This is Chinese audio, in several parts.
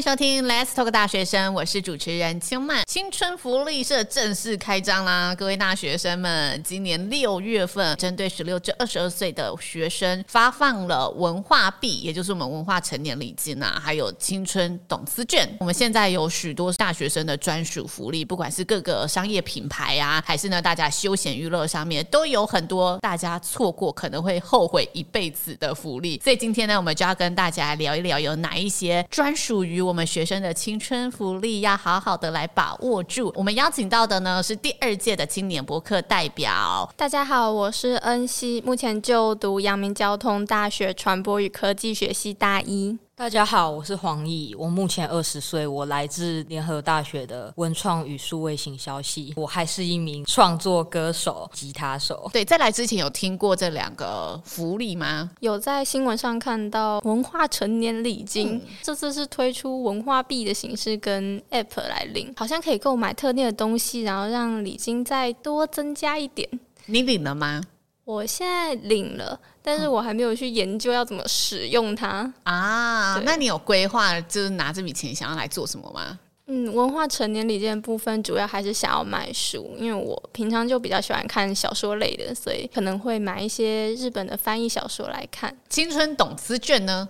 收听 Let's Talk 大学生，我是主持人清曼。青春福利社正式开张啦！各位大学生们，今年六月份，针对十六至二十二岁的学生发放了文化币，也就是我们文化成年礼金啊，还有青春董资券。我们现在有许多大学生的专属福利，不管是各个商业品牌啊，还是呢大家休闲娱乐上面，都有很多大家错过可能会后悔一辈子的福利。所以今天呢，我们就要跟大家聊一聊，有哪一些专属于我们学生的青春福利，要好好的来把握住。我们邀请到的呢是第二届的青年博客代表。大家好，我是恩熙，目前就读阳明交通大学传播与科技学系大一。大家好，我是黄奕，我目前二十岁，我来自联合大学的文创与数位行销系，我还是一名创作歌手、吉他手。对，在来之前有听过这两个福利吗？有在新闻上看到文化成年礼金，嗯、这次是推出文化币的形式跟 App 来领，好像可以购买特定的东西，然后让礼金再多增加一点。你领了吗？我现在领了，但是我还没有去研究要怎么使用它啊。那你有规划就是拿这笔钱想要来做什么吗？嗯，文化成年礼金的部分主要还是想要买书，因为我平常就比较喜欢看小说类的，所以可能会买一些日本的翻译小说来看。青春董资券呢？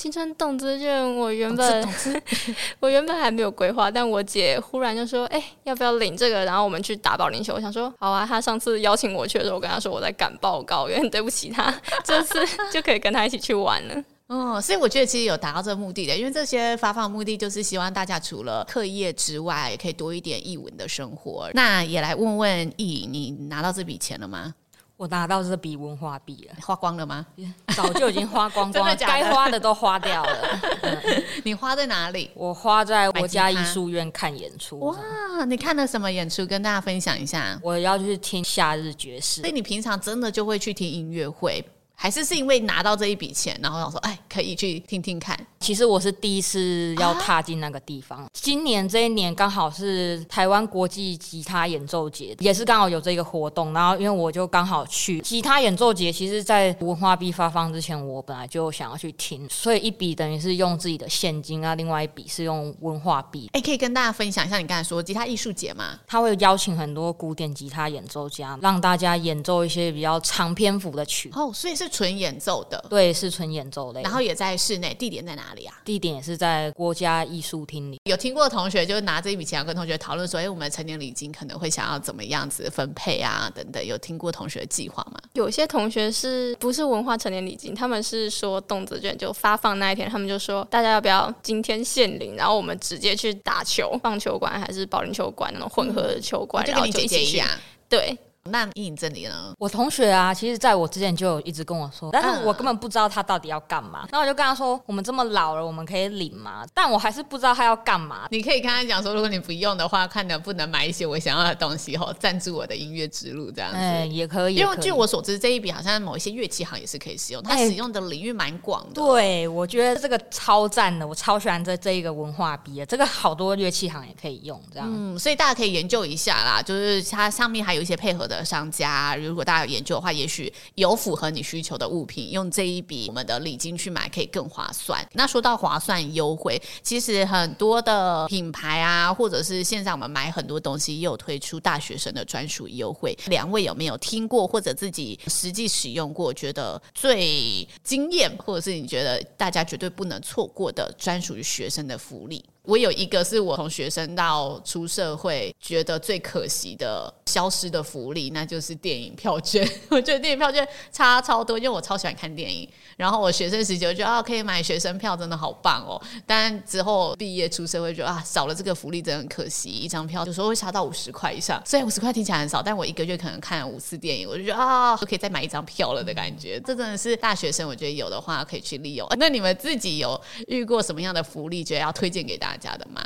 青春动资券，我原本 我原本还没有规划，但我姐忽然就说：“哎、欸，要不要领这个？”然后我们去打保龄球。我想说：“好啊。”她上次邀请我去的时候，我跟她说我在赶报告，有点对不起她，这次就可以跟她一起去玩了。哦，所以我觉得其实有达到这个目的的，因为这些发放的目的就是希望大家除了课业之外，也可以多一点艺文的生活。那也来问问奕，你拿到这笔钱了吗？我拿到这笔文化币了，花光了吗？早就已经花光光了，该花的都花掉了。嗯、你花在哪里？我花在国家艺术院看演出。哇，你看了什么演出？跟大家分享一下。我要去听夏日爵士。所以你平常真的就会去听音乐会？还是是因为拿到这一笔钱，然后想说，哎，可以去听听看。其实我是第一次要踏进那个地方。啊、今年这一年刚好是台湾国际吉他演奏节，也是刚好有这个活动。然后因为我就刚好去吉他演奏节，其实在文化币发放之前，我本来就想要去听，所以一笔等于是用自己的现金啊，另外一笔是用文化币。哎，可以跟大家分享一下你刚才说吉他艺术节吗？他会邀请很多古典吉他演奏家，让大家演奏一些比较长篇幅的曲。哦，所以是。纯演奏的，对，是纯演奏类，然后也在室内，地点在哪里啊？地点也是在国家艺术厅里。有听过的同学就拿这一笔钱要跟同学讨论说，哎，我们成年礼金可能会想要怎么样子分配啊？等等，有听过同学计划吗？有些同学是不是文化成年礼金？他们是说动子卷就发放那一天，他们就说大家要不要今天限领，然后我们直接去打球，棒球馆还是保龄球馆那种混合的球馆，嗯、然后就一起去。对。那奕这里呢？我同学啊，其实在我之前就有一直跟我说，但是我根本不知道他到底要干嘛。那、嗯、我就跟他说，我们这么老了，我们可以领吗？但我还是不知道他要干嘛。你可以跟他讲说，如果你不用的话，看能不能买一些我想要的东西，吼，赞助我的音乐之路这样子。嗯，也可以。因为据我所知，这一笔好像某一些乐器行也是可以使用，它使用的领域蛮广的。对，我觉得这个超赞的，我超喜欢这这一个文化币的，这个好多乐器行也可以用这样。嗯，所以大家可以研究一下啦，就是它上面还有一些配合的商家。如果大家有研究的话，也许有符合你需求的物品，用这一笔我们的礼金去买，可以更划算。那说到划算优惠，其实很多的品牌啊，或者是现在我们买很多东西，也有推出大学生的专属优惠。两位有没有听过，或者自己实际使用过，觉得最惊艳，或者是你觉得大家绝对不能错过的专属于学生的福利？我有一个是我从学生到出社会觉得最可惜的消失的福利，那就是电影票券。我觉得电影票券差超多，因为我超喜欢看电影。然后我学生时期我觉得啊，可以买学生票，真的好棒哦。但之后毕业出社会，觉得啊，少了这个福利真的很可惜。一张票有时候会差到五十块以上，虽然五十块听起来很少，但我一个月可能看五次电影，我就觉得啊，就可以再买一张票了的感觉。这真的是大学生，我觉得有的话可以去利用。那你们自己有遇过什么样的福利，觉得要推荐给大家？大家的吗？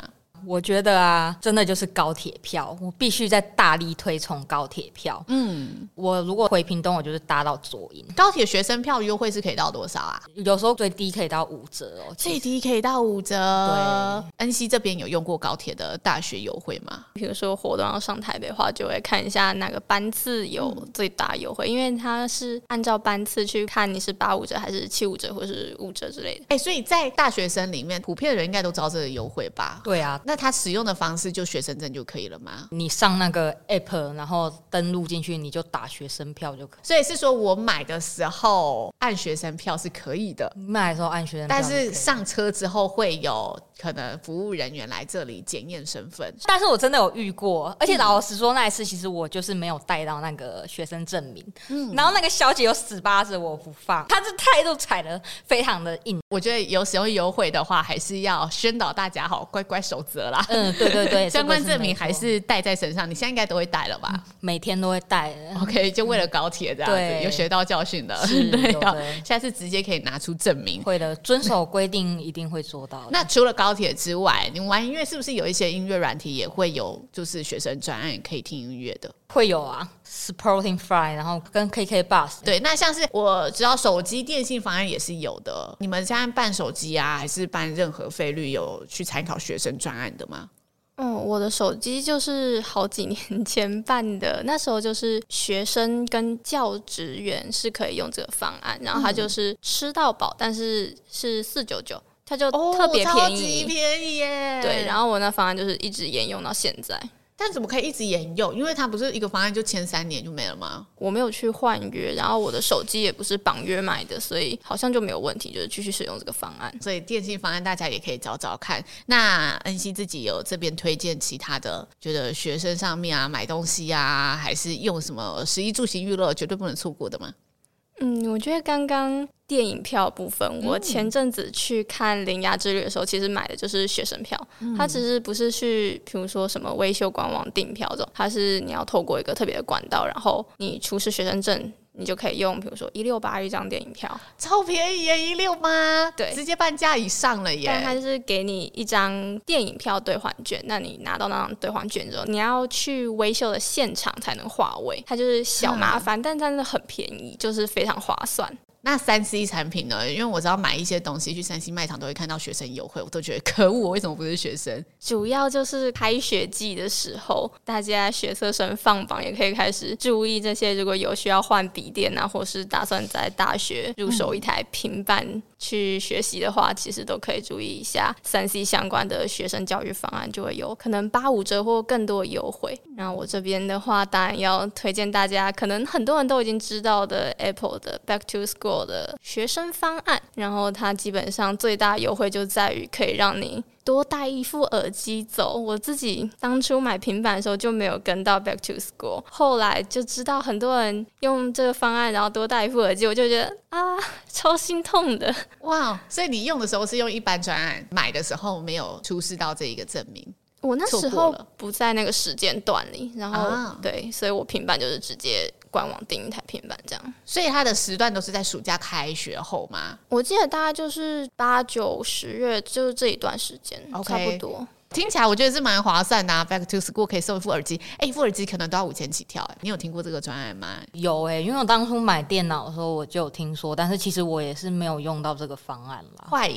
我觉得啊，真的就是高铁票，我必须在大力推崇高铁票。嗯，我如果回屏东，我就是搭到左营。高铁学生票优惠是可以到多少啊？有时候最低可以到五折哦，最低可以到五折。对，恩熙这边有用过高铁的大学优惠吗？比如说活动要上台北的话，就会看一下哪个班次有最大优惠，嗯、因为它是按照班次去看你是八五折还是七五折或是五折之类的。哎、欸，所以在大学生里面，普遍的人应该都知道这个优惠吧？对啊，那他使用的方式就学生证就可以了吗？你上那个 app，然后登录进去，你就打学生票就可以。所以是说我买的时候按学生票是可以的，买的时候按学生票，但是上车之后会有可能服务人员来这里检验身份。但是我真的有遇过，而且老实说，那一次其实我就是没有带到那个学生证明，嗯，然后那个小姐有死扒着我不放，她这态度踩的非常的硬。我觉得有使用优惠的话，还是要宣导大家好，乖乖守则啦。嗯，对对对，相关证明还是带在身上。你现在应该都会带了吧？每天都会带。OK，就为了高铁这样子，嗯、有学到教训的。是 对，下次直接可以拿出证明。会的，遵守规定一定会做到。那除了高铁之外，你玩音乐是不是有一些音乐软体也会有，就是学生专案可以听音乐的？会有啊，Sporting Fly，然后跟 KK Bus。对，那像是我知道手机电信方案也是有的。你们现在办手机啊，还是办任何费率有去参考学生专案的吗？嗯，我的手机就是好几年前办的，那时候就是学生跟教职员是可以用这个方案，然后他就是吃到饱，但是是四九九，他就特别便宜，便宜耶。对，然后我那方案就是一直沿用到现在。但怎么可以一直沿用？因为它不是一个方案就签三年就没了吗？我没有去换约，然后我的手机也不是绑约买的，所以好像就没有问题，就是继续使用这个方案。所以电信方案大家也可以找找看。那恩熙自己有这边推荐其他的，觉得学生上面啊买东西啊，还是用什么食衣住行娱乐绝对不能错过的吗？嗯，我觉得刚刚电影票部分，嗯、我前阵子去看《铃芽之旅》的时候，其实买的就是学生票。嗯、它其实不是去，比如说什么微秀官网订票这种，它是你要透过一个特别的管道，然后你出示学生证。你就可以用，比如说一六八一张电影票，超便宜耶，一六八，对，直接半价以上了耶。但它就是给你一张电影票兑换券，那你拿到那张兑换券之后，你要去威秀的现场才能划位，它就是小麻烦，嗯、但真的很便宜，就是非常划算。那三 C 产品呢？因为我知道买一些东西去三 C 卖场都会看到学生优惠，我都觉得可恶，我为什么不是学生？主要就是开学季的时候，大家学测生放榜也可以开始注意这些。如果有需要换笔电啊，或是打算在大学入手一台平板去学习的话，其实都可以注意一下三 C 相关的学生教育方案，就会有可能八五折或更多优惠。那我这边的话，当然要推荐大家，可能很多人都已经知道的 Apple 的 Back to School。我的学生方案，然后它基本上最大优惠就在于可以让你多带一副耳机走。我自己当初买平板的时候就没有跟到 Back to School，后来就知道很多人用这个方案，然后多带一副耳机，我就觉得啊，超心痛的。哇，所以你用的时候是用一般专案，买的时候没有出示到这一个证明。我那时候不在那个时间段里，然后、啊、对，所以我平板就是直接。官网订一台平板这样，所以它的时段都是在暑假开学后吗？我记得大概就是八九十月，就是这一段时间，Okay. 差不多。听起来我觉得是蛮划算的啊，Back to School 可以送一副耳机，哎、欸，一副耳机可能都要五千起跳，哎，你有听过这个专案吗？有哎、欸，因为我当初买电脑的时候我就有听说，但是其实我也是没有用到这个方案了。坏。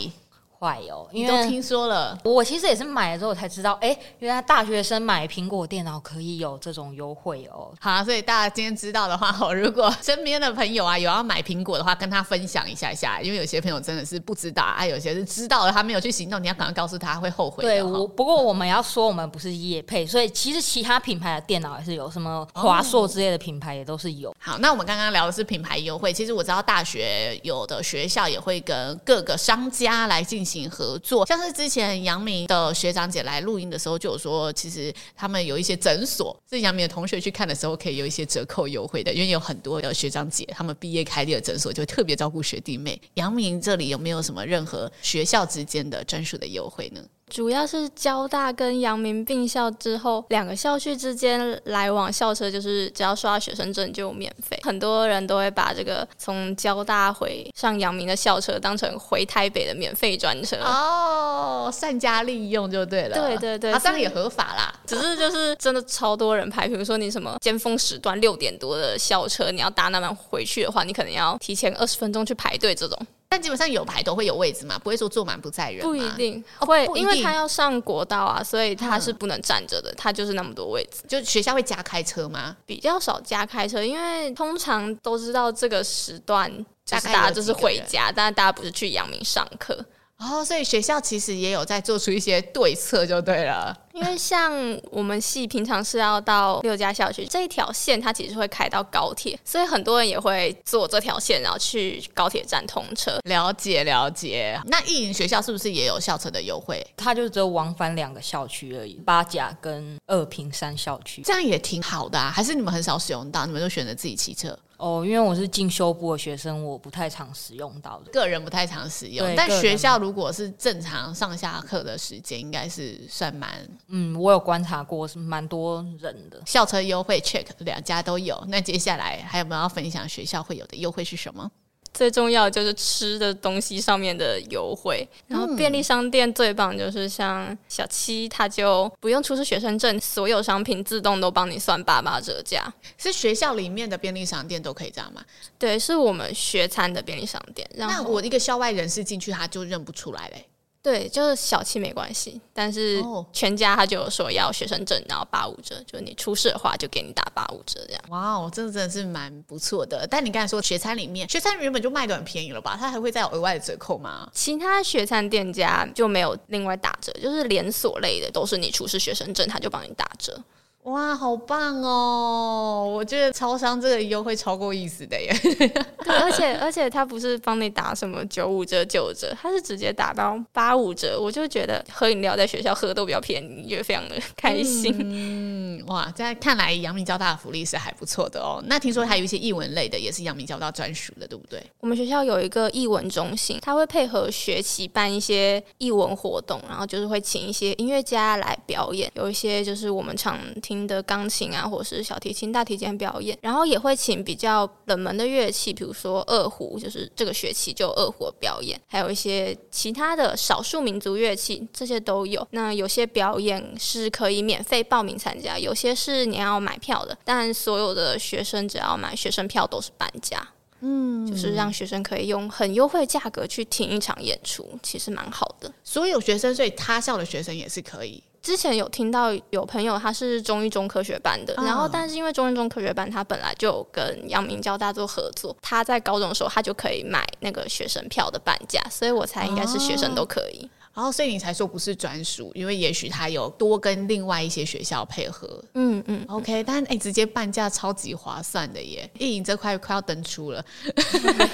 坏哦，因为都听说了。我其实也是买了之后才知道，哎、欸，原来大学生买苹果电脑可以有这种优惠哦。好、啊，所以大家今天知道的话，如果身边的朋友啊有要买苹果的话，跟他分享一下一下，因为有些朋友真的是不知道啊，有些是知道了，他没有去行动，你要赶快告诉他，会后悔的。对，我不过我们要说，我们不是业配，所以其实其他品牌的电脑也是有什么华硕之类的品牌也都是有。好，那我们刚刚聊的是品牌优惠，其实我知道大学有的学校也会跟各个商家来进行合作。像是之前杨明的学长姐来录音的时候，就有说，其实他们有一些诊所，是杨明的同学去看的时候，可以有一些折扣优惠的。因为有很多的学长姐，他们毕业开立的诊所，就特别照顾学弟妹。杨明这里有没有什么任何学校之间的专属的优惠呢？主要是交大跟阳明并校之后，两个校区之间来往校车就是只要刷学生证就免费。很多人都会把这个从交大回上阳明的校车当成回台北的免费专车哦，善加利用就对了。对对对，它当然也合法啦，只是就是真的超多人排。比如说你什么尖峰时段六点多的校车，你要搭那班回去的话，你可能要提前二十分钟去排队这种。但基本上有排都会有位置嘛，不会说坐满不载人。不一定会，哦、因为他要上国道啊，所以他是不能站着的，他、嗯、就是那么多位置。就学校会加开车吗？比较少加开车，因为通常都知道这个时段大家就是回家，但是大家不是去阳明上课。哦，所以学校其实也有在做出一些对策，就对了。因为像我们系平常是要到六家校区这一条线，它其实会开到高铁，所以很多人也会坐这条线，然后去高铁站通车。了解了解。那艺颖学校是不是也有校车的优惠？它就只有往返两个校区而已，八甲跟二平山校区，这样也挺好的啊。还是你们很少使用到，你们都选择自己骑车？哦，因为我是进修部的学生，我不太常使用到的，个人不太常使用。但学校如果是正常上下课的时间，应该是算蛮……嗯，我有观察过，是蛮多人的。校车优惠 check 两家都有。那接下来还有没有要分享学校会有的优惠是什么？最重要就是吃的东西上面的优惠，然后便利商店最棒就是像小七，他就不用出示学生证，所有商品自动都帮你算八八折价。是学校里面的便利商店都可以这样吗？对，是我们学餐的便利商店。那我一个校外人士进去，他就认不出来嘞。对，就是小气没关系，但是全家他就有说要学生证，然后八五折，就是你出示的话就给你打八五折这样。哇哦，这真的是蛮不错的。但你刚才说学餐里面，学餐原本就卖的很便宜了吧？它还会再有额外的折扣吗？其他学餐店家就没有另外打折，就是连锁类的都是你出示学生证，他就帮你打折。哇，好棒哦！我觉得超商这个优惠超过意思的耶。对，而且而且他不是帮你打什么九五折、九折，他是直接打到八五折。我就觉得喝饮料在学校喝都比较便宜，也非常的开心。嗯，哇，在看来阳明交大的福利是还不错的哦。那听说还有一些艺文类的，也是阳明交大专属的，对不对？我们学校有一个艺文中心，他会配合学期办一些艺文活动，然后就是会请一些音乐家来表演，有一些就是我们常听。的钢琴啊，或是小提琴、大提琴表演，然后也会请比较冷门的乐器，比如说二胡，就是这个学期就二胡表演，还有一些其他的少数民族乐器，这些都有。那有些表演是可以免费报名参加，有些是你要买票的，但所有的学生只要买学生票都是半价，嗯，就是让学生可以用很优惠的价格去听一场演出，其实蛮好的。所有学生，所以他校的学生也是可以。之前有听到有朋友他是中一中科学班的，然后但是因为中一中科学班他本来就跟阳明交大做合作，他在高中的时候他就可以买那个学生票的半价，所以我猜应该是学生都可以。然后，所以你才说不是专属，因为也许他有多跟另外一些学校配合。嗯嗯，OK，但哎、欸，直接半价超级划算的耶！意颖这块快要登出了，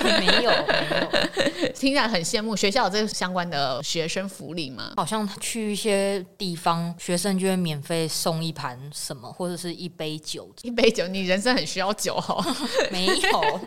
没 有没有，听起来很羡慕。学校有这个相关的学生福利吗？好像去一些地方，学生就会免费送一盘什么，或者是一杯酒。一杯酒，你人生很需要酒哦。没有，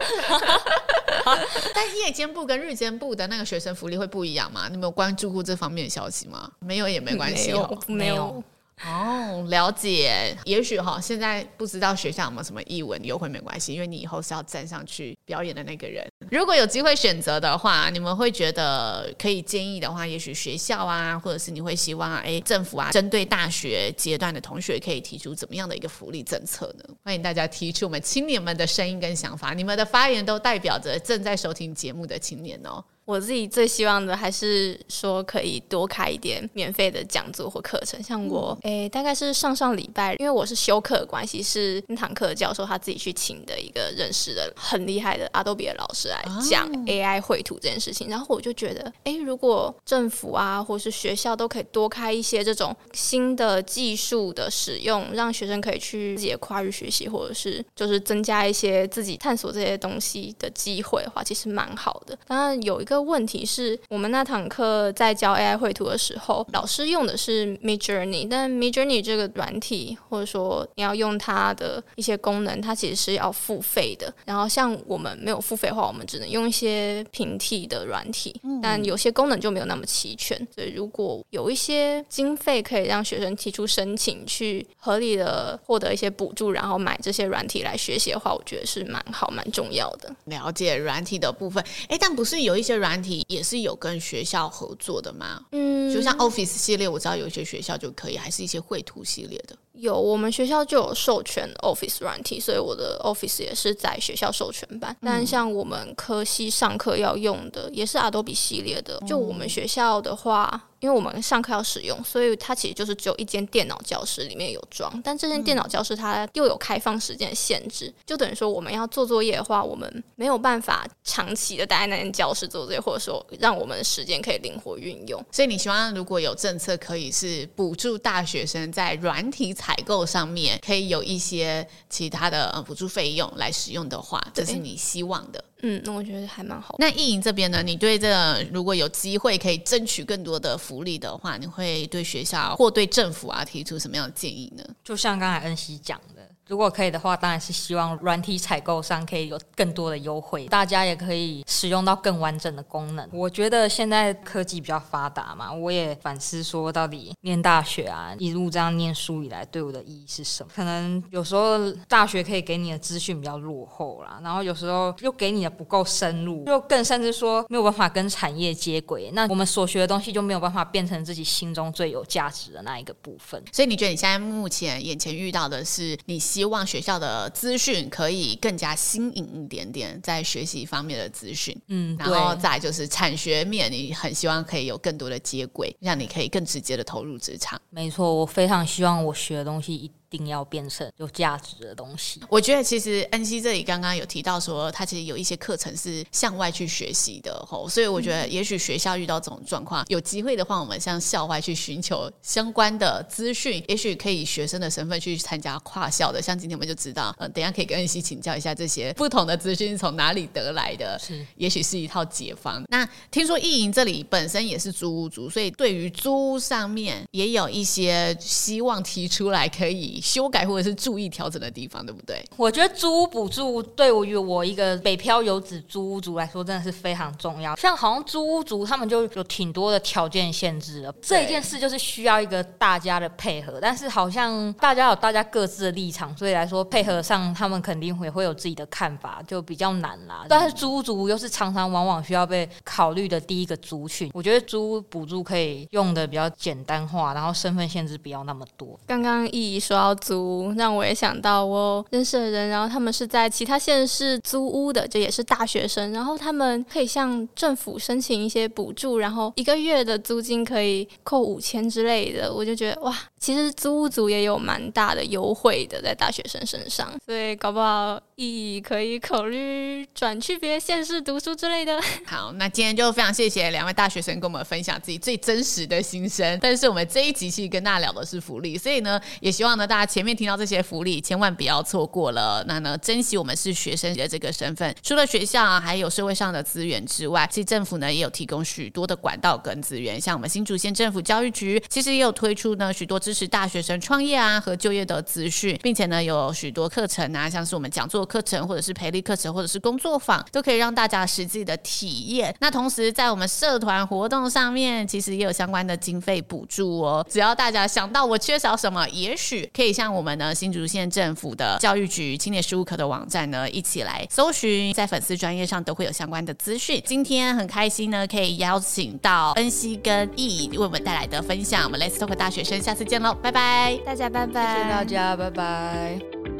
但夜间部跟日间部的那个学生福利会不一样吗？你没有关注过这方面？的消息吗？没有也没关系哦，没有哦，了解。也许哈，现在不知道学校有没有什么艺文优惠，没关系，因为你以后是要站上去表演的那个人。如果有机会选择的话，你们会觉得可以建议的话，也许学校啊，或者是你会希望哎，政府啊，针对大学阶段的同学，可以提出怎么样的一个福利政策呢？欢迎大家提出我们青年们的声音跟想法，你们的发言都代表着正在收听节目的青年哦。我自己最希望的还是说可以多开一点免费的讲座或课程，像我诶、欸，大概是上上礼拜，因为我是休课的关系，是那堂课教授他自己去请的一个认识的很厉害的阿多比的老师来讲 AI 绘图这件事情，然后我就觉得，哎、欸，如果政府啊或是学校都可以多开一些这种新的技术的使用，让学生可以去自己的跨域学习，或者是就是增加一些自己探索这些东西的机会的话，其实蛮好的。当然有一个。个问题是我们那堂课在教 AI 绘图的时候，老师用的是 Midjourney，但 Midjourney 这个软体或者说你要用它的一些功能，它其实是要付费的。然后像我们没有付费的话，我们只能用一些平替的软体，但有些功能就没有那么齐全。所以如果有一些经费可以让学生提出申请，去合理的获得一些补助，然后买这些软体来学习的话，我觉得是蛮好、蛮重要的。了解软体的部分，哎，但不是有一些软体也是有跟学校合作的吗？嗯，就像 Office 系列，我知道有一些学校就可以，还是一些绘图系列的。有，我们学校就有授权 Office 软体，所以我的 Office 也是在学校授权版。但像我们科系上课要用的，也是 Adobe 系列的。就我们学校的话。因为我们上课要使用，所以它其实就是只有一间电脑教室里面有装，但这间电脑教室它又有开放时间的限制，就等于说我们要做作业的话，我们没有办法长期的待在那间教室做作业，或者说让我们的时间可以灵活运用。所以你希望如果有政策可以是补助大学生在软体采购上面可以有一些其他的呃补助费用来使用的话，这是你希望的。嗯，那我觉得还蛮好。那意莹这边呢？你对这个如果有机会可以争取更多的福利的话，你会对学校或对政府啊提出什么样的建议呢？就像刚才恩熙讲的。如果可以的话，当然是希望软体采购商可以有更多的优惠，大家也可以使用到更完整的功能。我觉得现在科技比较发达嘛，我也反思说，到底念大学啊，一路这样念书以来，对我的意义是什么？可能有时候大学可以给你的资讯比较落后啦，然后有时候又给你的不够深入，又更甚至说没有办法跟产业接轨，那我们所学的东西就没有办法变成自己心中最有价值的那一个部分。所以你觉得你现在目前眼前遇到的是你？希望学校的资讯可以更加新颖一点点，在学习方面的资讯，嗯，然后再就是产学面，你很希望可以有更多的接轨，让你可以更直接的投入职场。没错，我非常希望我学的东西一。一定要变成有价值的东西。我觉得其实恩熙这里刚刚有提到说，他其实有一些课程是向外去学习的吼，所以我觉得也许学校遇到这种状况，有机会的话，我们向校外去寻求相关的资讯，也许可以以学生的身份去参加跨校的。像今天我们就知道，嗯，等一下可以跟恩熙请教一下这些不同的资讯是从哪里得来的，是，也许是一套解方。那听说意营这里本身也是租屋族，所以对于租屋上面也有一些希望提出来可以。修改或者是注意调整的地方，对不对？我觉得租屋补助对于我一个北漂游子租屋族来说，真的是非常重要。像好像租屋族他们就有挺多的条件限制了，这一件事就是需要一个大家的配合。但是好像大家有大家各自的立场，所以来说配合上，他们肯定会会有自己的看法，就比较难啦。但是租屋族又是常常往往需要被考虑的第一个族群，我觉得租屋补助可以用的比较简单化，然后身份限制不要那么多。刚刚易说到租，让我也想到我认识的人，然后他们是在其他县市租屋的，就也是大学生，然后他们可以向政府申请一些补助，然后一个月的租金可以扣五千之类的，我就觉得哇，其实租屋族也有蛮大的优惠的在大学生身上，所以搞不好意义可以考虑转去别的县市读书之类的。好，那今天就非常谢谢两位大学生跟我们分享自己最真实的心声，但是我们这一集其实跟大家聊的是福利，所以呢，也希望呢大家。前面听到这些福利，千万不要错过了。那呢，珍惜我们是学生的这个身份。除了学校啊，还有社会上的资源之外，其实政府呢也有提供许多的管道跟资源。像我们新竹县政府教育局，其实也有推出呢许多支持大学生创业啊和就业的资讯，并且呢有许多课程啊，像是我们讲座课程，或者是培力课程，或者是工作坊，都可以让大家实际的体验。那同时在我们社团活动上面，其实也有相关的经费补助哦。只要大家想到我缺少什么，也许可以可以向我们呢，新竹县政府的教育局青年事务科的网站呢，一起来搜寻，在粉丝专业上都会有相关的资讯。今天很开心呢，可以邀请到恩熙跟易为我们带来的分享。我们 Let's Talk 大学生，下次见喽，拜拜，大家拜拜，谢谢大家，拜拜。